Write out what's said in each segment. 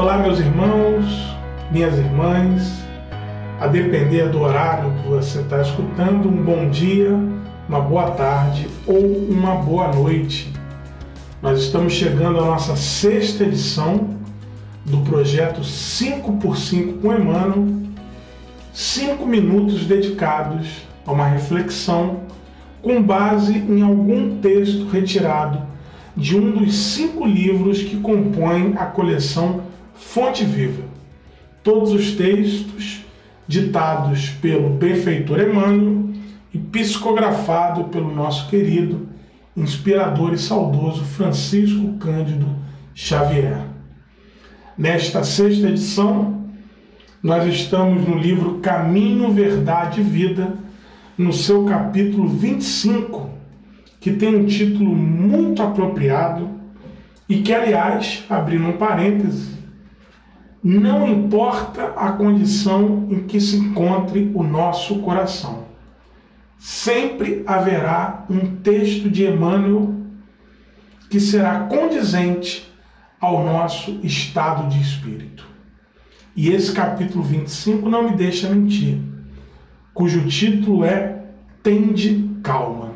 Olá, meus irmãos, minhas irmãs, a depender do horário que você está escutando, um bom dia, uma boa tarde ou uma boa noite. Nós estamos chegando à nossa sexta edição do projeto 5x5 com Emmanuel, cinco minutos dedicados a uma reflexão com base em algum texto retirado de um dos cinco livros que compõem a coleção Fonte Viva. Todos os textos ditados pelo benfeitor Emmanuel e psicografado pelo nosso querido, inspirador e saudoso Francisco Cândido Xavier. Nesta sexta edição, nós estamos no livro Caminho, Verdade e Vida, no seu capítulo 25, que tem um título muito apropriado e que, aliás, abrindo um parêntese, não importa a condição em que se encontre o nosso coração. Sempre haverá um texto de Emmanuel que será condizente ao nosso estado de espírito. E esse capítulo 25 não me deixa mentir, cujo título é Tende Calma.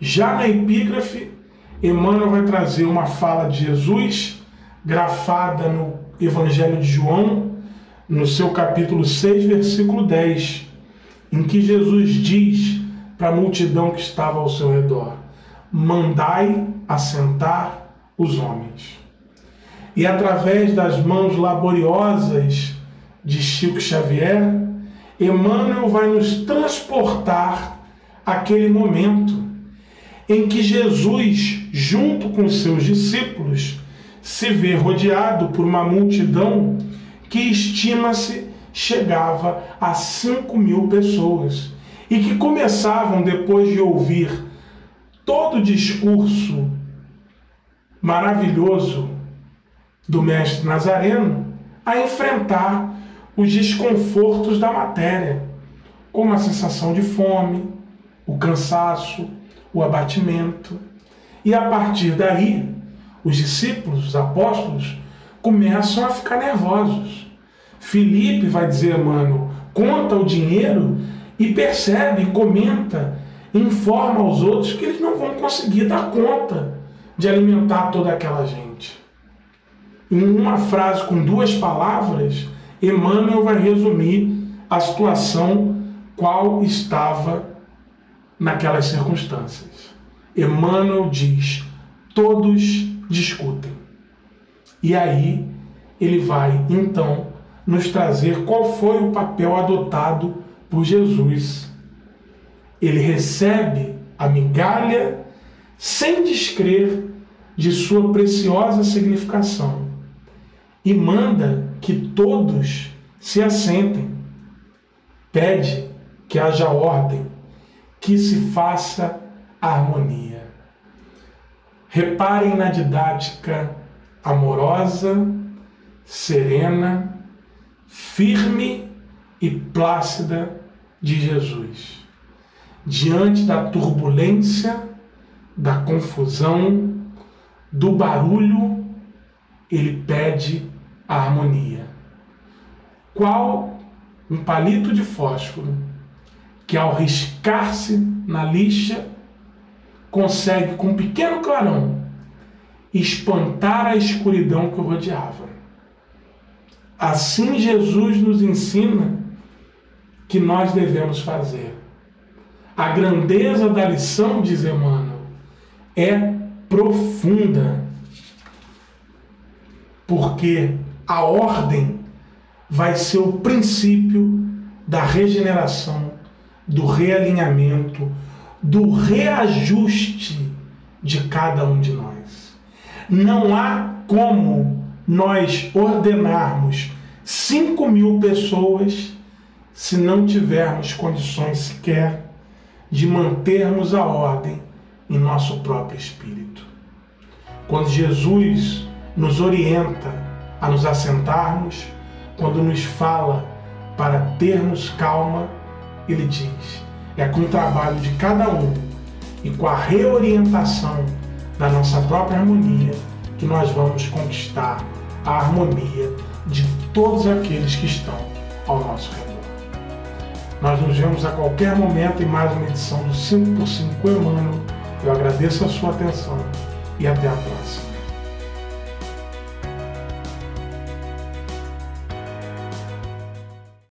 Já na epígrafe, Emmanuel vai trazer uma fala de Jesus, grafada no Evangelho de João, no seu capítulo 6, versículo 10, em que Jesus diz para a multidão que estava ao seu redor: Mandai assentar os homens. E através das mãos laboriosas de Chico Xavier, Emmanuel vai nos transportar aquele momento em que Jesus, junto com seus discípulos, se vê rodeado por uma multidão que estima-se chegava a 5 mil pessoas e que começavam, depois de ouvir todo o discurso maravilhoso do Mestre Nazareno, a enfrentar os desconfortos da matéria, como a sensação de fome, o cansaço, o abatimento. E a partir daí, os discípulos, os apóstolos, começam a ficar nervosos. Felipe vai dizer, mano, conta o dinheiro e percebe, comenta, informa aos outros que eles não vão conseguir dar conta de alimentar toda aquela gente. Em uma frase com duas palavras, Emmanuel vai resumir a situação qual estava naquelas circunstâncias. Emmanuel diz: todos discutem. E aí ele vai então nos trazer qual foi o papel adotado por Jesus. Ele recebe a migalha sem descrer de sua preciosa significação e manda que todos se assentem. Pede que haja ordem, que se faça harmonia. Reparem na didática amorosa, serena, firme e plácida de Jesus. Diante da turbulência, da confusão, do barulho, ele pede a harmonia. Qual um palito de fósforo que, ao riscar-se na lixa, consegue, com um pequeno clarão, espantar a escuridão que o rodeava. Assim, Jesus nos ensina que nós devemos fazer. A grandeza da lição, diz Emmanuel, é profunda, porque a ordem vai ser o princípio da regeneração, do realinhamento, do reajuste de cada um de nós. Não há como nós ordenarmos 5 mil pessoas se não tivermos condições sequer de mantermos a ordem em nosso próprio espírito. Quando Jesus nos orienta a nos assentarmos, quando nos fala para termos calma, ele diz: é com o trabalho de cada um e com a reorientação da nossa própria harmonia que nós vamos conquistar a harmonia de todos aqueles que estão ao nosso redor. Nós nos vemos a qualquer momento em mais uma edição do 5x5 Emmanuel. Eu agradeço a sua atenção e até a próxima.